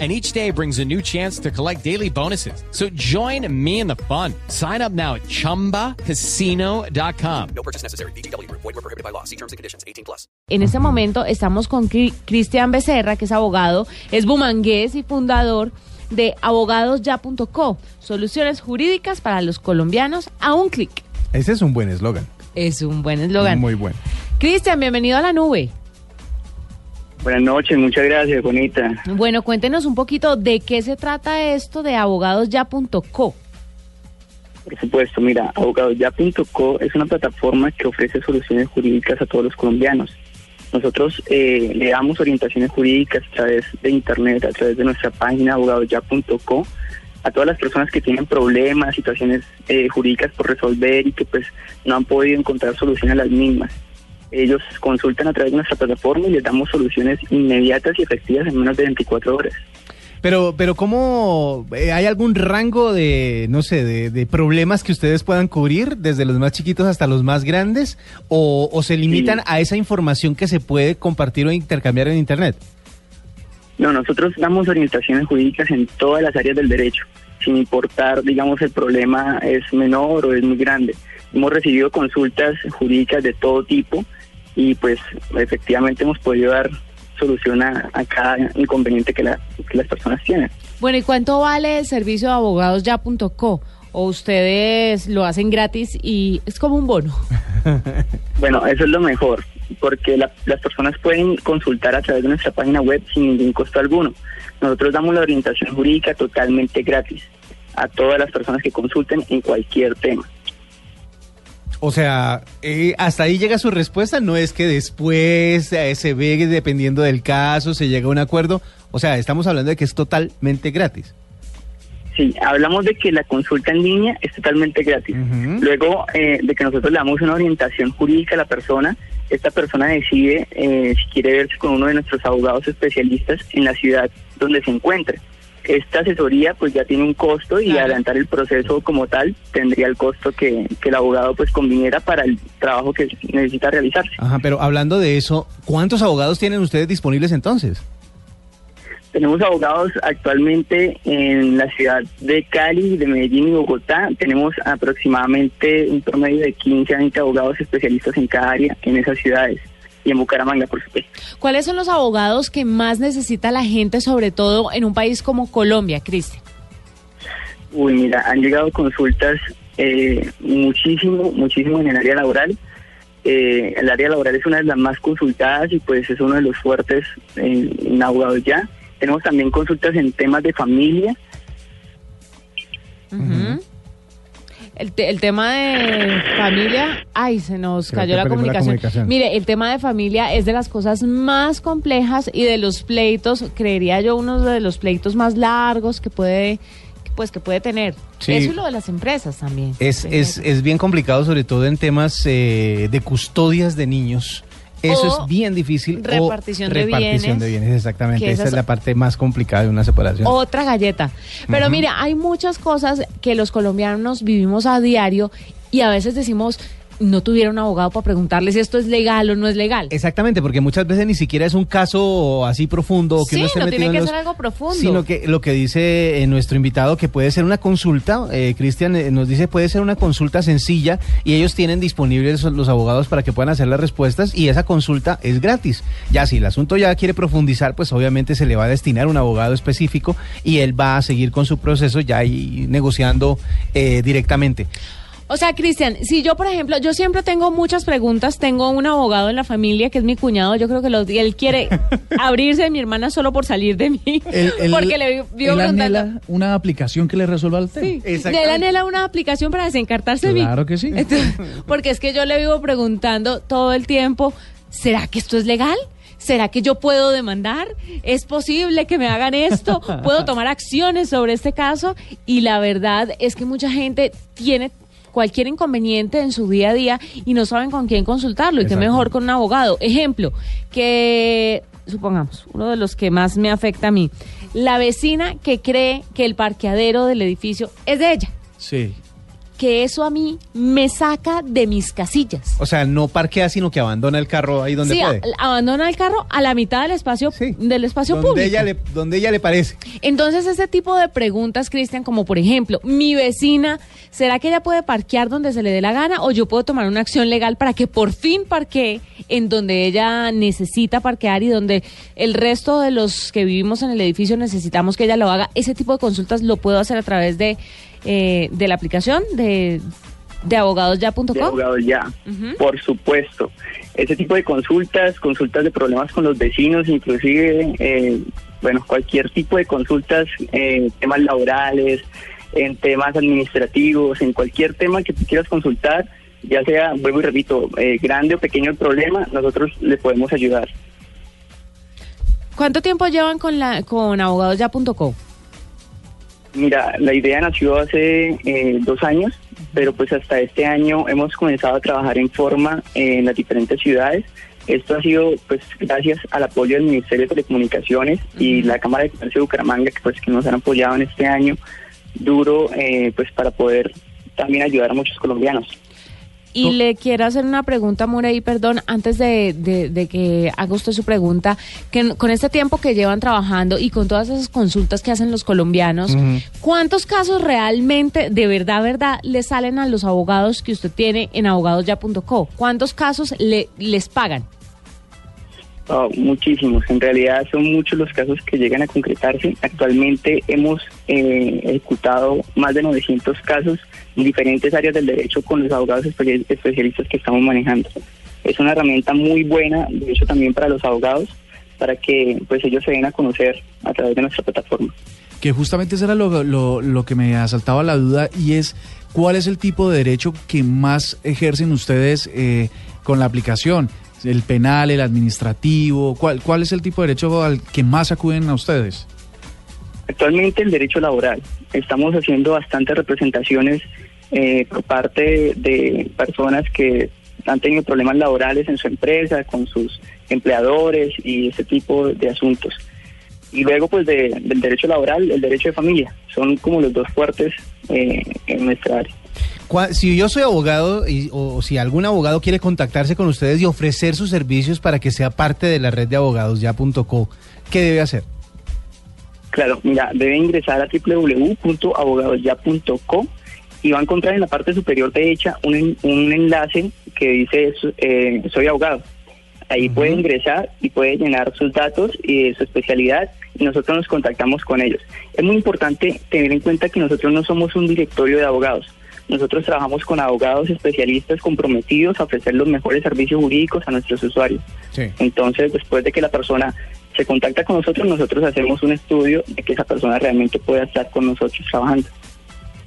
and each day brings a new chance to collect daily bonuses. So join me in the fun. Sign up now at ChumbaCasino.com. No purchase necessary. BGW. Void were prohibited by law. See terms and conditions. 18 plus. En este momento estamos con Cri- Cristian Becerra, que es abogado, es bumangués y fundador de abogadosya.co, soluciones jurídicas para los colombianos a un clic. Ese es un buen eslogan. Es un buen eslogan. Muy bueno. Cristian, bienvenido a la nube. Buenas noches, muchas gracias, bonita. Bueno, cuéntenos un poquito de qué se trata esto de abogadosya.co. Por supuesto, mira, abogadosya.co es una plataforma que ofrece soluciones jurídicas a todos los colombianos. Nosotros eh, le damos orientaciones jurídicas a través de internet, a través de nuestra página abogadosya.co a todas las personas que tienen problemas, situaciones eh, jurídicas por resolver y que pues no han podido encontrar solución a las mismas. Ellos consultan a través de nuestra plataforma y les damos soluciones inmediatas y efectivas en menos de 24 horas. Pero, pero ¿cómo eh, hay algún rango de, no sé, de, de problemas que ustedes puedan cubrir, desde los más chiquitos hasta los más grandes, o, o se limitan Sí. a esa información que se puede compartir o intercambiar en Internet? No, nosotros damos orientaciones jurídicas en todas las áreas del derecho, sin importar, digamos, el problema es menor o es muy grande. Hemos recibido consultas jurídicas de todo tipo y pues efectivamente hemos podido dar solución a, a cada inconveniente que, la- que las personas tienen. Bueno, ¿y cuánto vale el servicio de abogadosya.co? ¿O ustedes lo hacen gratis y es como un bono? Bueno, eso es lo mejor, porque la- las personas pueden consultar a través de nuestra página web sin ningún costo alguno. Nosotros damos la orientación jurídica totalmente gratis a todas las personas que consulten en cualquier tema. O sea, eh, hasta ahí llega su respuesta, no es que después eh, se ve dependiendo del caso, se llega a un acuerdo. O sea, estamos hablando de que es totalmente gratis. Sí, hablamos de que la consulta en línea es totalmente gratis. Luego eh, de que nosotros le damos una orientación jurídica a la persona, esta persona decide eh, si quiere verse con uno de nuestros abogados especialistas en la ciudad donde se encuentre. Esta asesoría pues ya tiene un costo y Claro. adelantar el proceso como tal tendría el costo que, que el abogado pues conviniera para el trabajo que necesita realizarse. Ajá, pero hablando de eso, ¿cuántos abogados tienen ustedes disponibles entonces? Tenemos abogados actualmente en la ciudad de Cali, de Medellín y Bogotá. Tenemos aproximadamente un promedio de 15 a 20 abogados especialistas en cada área en esas ciudades y en Bucaramanga, por supuesto. ¿Cuáles son los abogados que más necesita la gente, sobre todo en un país como Colombia, Cristian? Uy, mira, han llegado consultas eh, muchísimo, muchísimo en el área laboral. Eh, el área laboral es una de las más consultadas y pues es uno de los fuertes en, en abogados ya. Tenemos también consultas en temas de familia, Ujú. El, te- el tema de familia, ay, se nos Creo cayó la comunicación. Mire, el tema de familia es de las cosas más complejas y de los pleitos, creería yo, uno de los pleitos más largos que puede, que, pues, que puede tener. Sí. Eso y lo de las empresas también. Es, es, es bien complicado, sobre todo en temas eh, de custodias de niños. Eso O es bien difícil. O repartición de repartición de bienes, bienes, exactamente. Esa es la parte más complicada de una separación. Otra galleta. Pero mira, hay muchas cosas que los colombianos vivimos a diario y a veces decimos, no tuviera un abogado para preguntarle si esto es legal o no es legal. Exactamente, porque muchas veces ni siquiera es un caso así profundo que Sí, uno esté no tiene en que los- ser algo profundo. Sino que lo que dice eh, nuestro invitado, que puede ser una consulta, eh, Cristian eh, nos dice, puede ser una consulta sencilla y ellos tienen disponibles los abogados para que puedan hacer las respuestas y esa consulta es gratis. Ya si el asunto ya quiere profundizar, pues obviamente se le va a destinar un abogado específico y él va a seguir con su proceso ya ahí negociando eh, directamente. O sea, Cristian, si yo, por ejemplo, yo siempre tengo muchas preguntas, tengo un abogado en la familia que es mi cuñado, yo creo que los, él quiere abrirse de mi hermana solo por salir de mí, porque le vio él preguntando. anhela una aplicación que le resuelva el tema. Sí, Exactamente. él anhela una aplicación para desencartarse de mí. Claro que sí. Entonces, porque es que yo le vivo preguntando todo el tiempo, ¿será que esto es legal? ¿Será que yo puedo demandar? ¿Es posible que me hagan esto? ¿Puedo tomar acciones sobre este caso? Y la verdad es que mucha gente tiene cualquier inconveniente en su día a día y no saben con quién consultarlo y qué mejor con un abogado. Ejemplo, que supongamos, uno de los que más me afecta a mí, la vecina que cree que el parqueadero del edificio es de ella, Sí. Que eso a mí me saca de mis casillas. O sea, no parquea, sino que abandona el carro ahí donde sí, puede. a- abandona el carro a la mitad del espacio Sí. del espacio donde público. Ella le, donde ella le parece. Entonces, ese tipo de preguntas, Cristian, como por ejemplo, mi vecina, ¿será que ella puede parquear donde se le dé la gana o yo puedo tomar una acción legal para que por fin parquee en donde ella necesita parquear y donde el resto de los que vivimos en el edificio necesitamos que ella lo haga? Ese tipo de consultas lo puedo hacer a través de, eh, de la aplicación de, de abogadosya.com. de abogados ya, por supuesto. Ese tipo de consultas, consultas de problemas con los vecinos, inclusive, eh, bueno, cualquier tipo de consultas, eh, temas laborales, en temas administrativos, en cualquier tema que tú quieras consultar, ya sea, vuelvo y repito, eh, grande o pequeño el problema, nosotros le podemos ayudar. ¿Cuánto tiempo llevan con, la, con abogadosya.com? Mira, la idea nació hace eh, dos años, pero pues hasta este año hemos comenzado a trabajar en forma en las diferentes ciudades. Esto ha sido pues gracias al apoyo del Ministerio de Telecomunicaciones y la Cámara de Comercio de Bucaramanga que pues que nos han apoyado en este año duro eh, pues para poder también ayudar a muchos colombianos. Y le quiero hacer una pregunta, Murey, perdón, antes de, de- de que haga usted su pregunta, que con este tiempo que llevan trabajando y con todas esas consultas que hacen los colombianos, ¿cuántos casos realmente, de verdad, verdad, le salen a los abogados que usted tiene en abogadosya.co? ¿Cuántos casos le, les pagan? Oh, muchísimos, en realidad son muchos los casos que llegan a concretarse. Actualmente hemos eh, ejecutado más de 900 casos en diferentes áreas del derecho con los abogados espe- especialistas que estamos manejando. Es una herramienta muy buena, de hecho también para los abogados, para que pues ellos se den a conocer a través de nuestra plataforma. Que justamente eso era lo, lo- lo que me asaltaba la duda y es cuál es el tipo de derecho que más ejercen ustedes eh, con la aplicación. El penal, el administrativo, ¿cuál, ¿cuál es el tipo de derecho al que más acuden a ustedes? Actualmente el derecho laboral. Estamos haciendo bastantes representaciones eh, por parte de personas que han tenido problemas laborales en su empresa, con sus empleadores y ese tipo de asuntos. Y luego pues de- del derecho laboral, el derecho de familia. Son como los dos fuertes eh, en nuestra área. Si yo soy abogado y, o si algún abogado quiere contactarse con ustedes y ofrecer sus servicios para que sea parte de la red de abogados ya.co, ¿qué debe hacer? Claro, mira, debe ingresar a www.abogadosya.co y va a encontrar en la parte superior derecha un, un enlace que dice eh, soy abogado. Ahí puede ingresar y puede llenar sus datos y su especialidad y nosotros nos contactamos con ellos. Es muy importante tener en cuenta que nosotros no somos un directorio de abogados. Nosotros trabajamos con abogados especialistas comprometidos a ofrecer los mejores servicios jurídicos a nuestros usuarios. Sí. Entonces, después de que la persona se contacta con nosotros, nosotros hacemos un estudio de que esa persona realmente pueda estar con nosotros trabajando.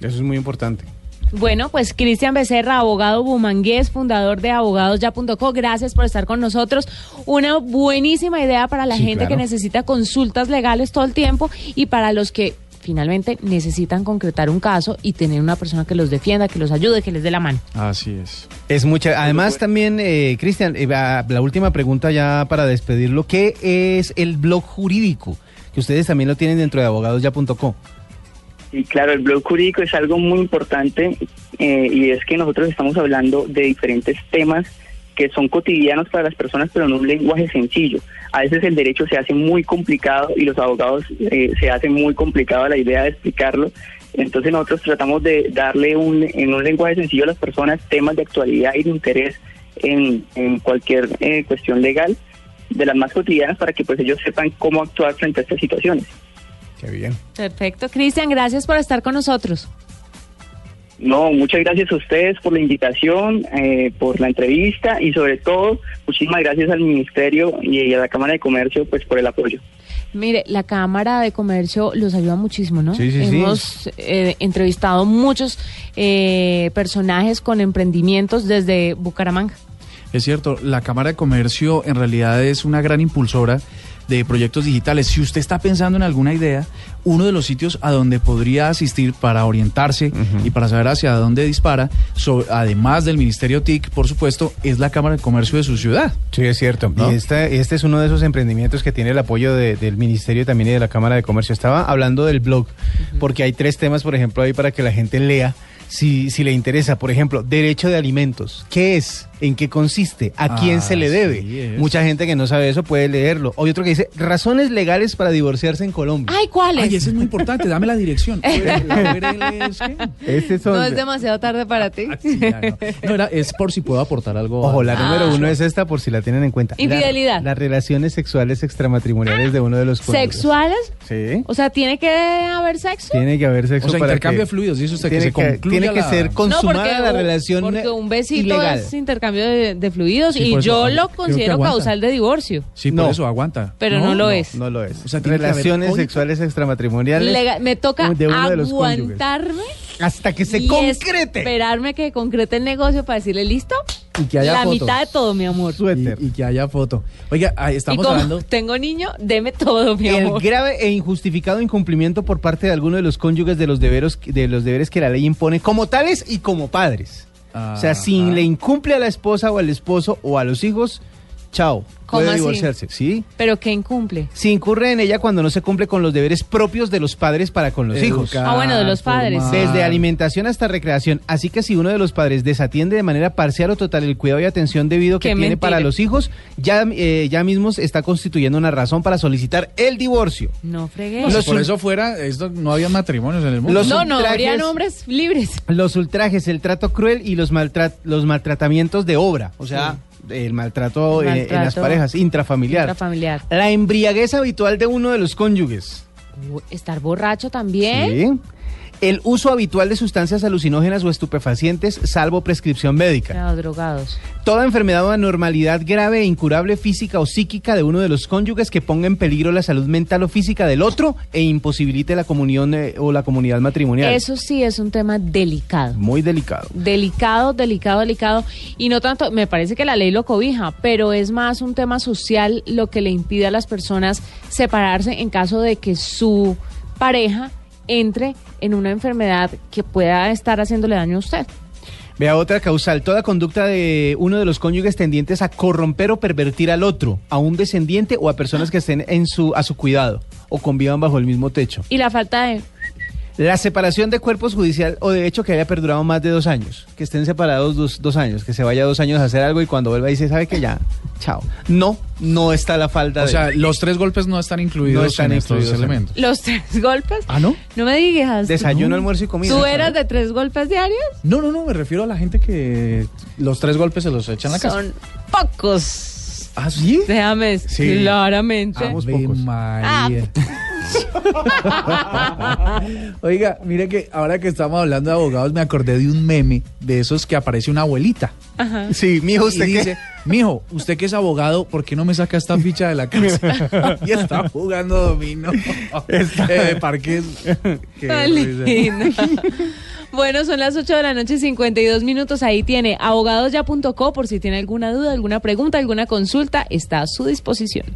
Eso es muy importante. Bueno, pues Cristian Becerra, abogado bumangués, fundador de abogadosya.co, gracias por estar con nosotros. Una buenísima idea para la Sí, gente que necesita consultas legales todo el tiempo y para los que finalmente necesitan concretar un caso y tener una persona que los defienda, que los ayude, que les dé la mano. Así es. Es mucha. Además, también, eh, Cristian, eh, la última pregunta ya para despedirlo: ¿qué es el blog jurídico? Que ustedes también lo tienen dentro de abogadosya.co. Y claro, el blog jurídico es algo muy importante eh, y es que nosotros estamos hablando de diferentes temas que son cotidianos para las personas, pero en un lenguaje sencillo. A veces el derecho se hace muy complicado y los abogados eh, se hace muy complicado la idea de explicarlo. Entonces nosotros tratamos de darle un, en un lenguaje sencillo a las personas temas de actualidad y de interés en, en cualquier eh, cuestión legal, de las más cotidianas, para que pues ellos sepan cómo actuar frente a estas situaciones. Qué bien. Perfecto. Cristian, gracias por estar con nosotros. No, muchas gracias a ustedes por la invitación, eh, por la entrevista y sobre todo muchísimas gracias al Ministerio y a la Cámara de Comercio pues por el apoyo. Mire, la Cámara de Comercio los ayuda muchísimo, ¿no? Sí, sí, sí. Hemos eh, entrevistado muchos eh, personajes con emprendimientos desde Bucaramanga. Es cierto, la Cámara de Comercio en realidad es una gran impulsora de proyectos digitales. Si usted está pensando en alguna idea, uno de los sitios a donde podría asistir para orientarse y para saber hacia dónde dispara, además del Ministerio TIC, por supuesto, es la Cámara de Comercio de su ciudad. Sí, es cierto. ¿No? Y este, este es uno de esos emprendimientos que tiene el apoyo de- del Ministerio también y de la Cámara de Comercio. Estaba hablando del blog, porque hay tres temas, por ejemplo, ahí para que la gente lea. Si, si le interesa, por ejemplo, derecho de alimentos. ¿Qué es? ¿En qué consiste? ¿A quién Ah, se le debe? sí, es. Mucha gente que no sabe eso puede leerlo. Hay otro que dice razones legales para divorciarse en Colombia. Ay, ¿cuál es? Ay, ese es muy importante, dame la dirección. Son- no es demasiado tarde para ti. Ah, sí, ya, no. No, era, es por si puedo aportar algo. Ojo, la Ah. número uno es esta por si la tienen en cuenta. La- Infidelidad. las relaciones sexuales extramatrimoniales de uno de los cónyuges. ¿Sexuales? Sí. O sea, ¿tiene que haber sexo? Tiene que haber sexo O sea, para intercambio que- de fluidos, dice usted, que tiene se concluya tiene que la- ser No, consumada porque, la relación porque un besito ilegal. es intercambio de, de fluidos Sí, y eso, yo ah, lo considero causal de divorcio. Sí, por No. eso aguanta. Pero no lo es. No lo es. O sea, relaciones sexuales extramatrimoniales Lega- me toca de uno de los cónyuges. aguantarme hasta que se y concrete. esperarme que concrete el negocio para decirle listo. Y que haya la foto. mitad de todo, mi amor. Suéter. Y, y que haya foto. Oiga, ahí Y estamos como hablando. tengo niño, deme todo, mi El amor. grave e injustificado incumplimiento por parte de alguno de los cónyuges de los deberes de los deberes que la ley impone como tales y como padres. O sea, si le incumple a la esposa o al esposo o a los hijos, chao, ¿Cómo puede así? divorciarse, ¿sí? Pero que incumple. Si incurre en ella cuando no se cumple con los deberes propios de los padres para con los hijos. Ah, bueno, de los padres. formar. Desde alimentación hasta recreación. Así que si uno de los padres desatiende de manera parcial o total el cuidado y atención debido que Qué tiene mentira. para los hijos, ya, eh, ya mismo se está constituyendo una razón para solicitar el divorcio. No fregué. No, si Los por eso fuera, esto no había matrimonios en el mundo. Los no, no, habrían hombres libres. Los ultrajes, el trato cruel y los, maltrat- los maltratamientos de obra. O sea, el maltrato, El eh, en las parejas, intrafamiliar. Intrafamiliar. La embriaguez habitual de uno de los cónyuges. Estar borracho también. Sí. El uso habitual de sustancias alucinógenas o estupefacientes, salvo prescripción médica. Claro, drogados. Toda enfermedad o anormalidad grave e incurable física o psíquica de uno de los cónyuges que ponga en peligro la salud mental o física del otro e imposibilite la comunión eh, o la comunidad matrimonial. Eso sí es un tema delicado. Muy delicado. Delicado, delicado, delicado. Y no tanto, me parece que la ley lo cobija, pero es más un tema social lo que le impide a las personas separarse en caso de que su pareja entre en una enfermedad que pueda estar haciéndole daño a usted. Vea otra causal, toda conducta de uno de los cónyuges tendientes a corromper o pervertir al otro, a un descendiente o a personas que estén en su, a su cuidado o convivan bajo el mismo techo. Y la falta de... La separación de cuerpos judicial o de hecho que haya perdurado más de dos años, que estén separados dos, dos años, que se vaya dos años a hacer algo y cuando vuelva dice, ¿sabe que ya? Chao. No, no está la falta O de... sea, los tres golpes no están incluidos No están en estos incluidos en- elementos. Los tres golpes. ¿Ah, no? No me digas. Desayuno, almuerzo y comida. ¿Tú eras de tres golpes diarios? No, no, no, me refiero a la gente que los tres golpes se los echan a la casa. Son pocos. ¿Ah, sí? Déjame Sí. claramente. Vamos pocos. María. Oiga, mire que ahora que estamos hablando de abogados me acordé de un meme de esos que aparece una abuelita Sí, mijo, y ¿usted qué? dice, mijo, usted que es abogado, ¿por qué no me saca esta ficha de la casa? y está jugando domino. eh, parques. Qué. Bueno, son las 8 de la noche, 52 minutos. Ahí tiene abogadosya.co por si tiene alguna duda, alguna pregunta, alguna consulta, está a su disposición.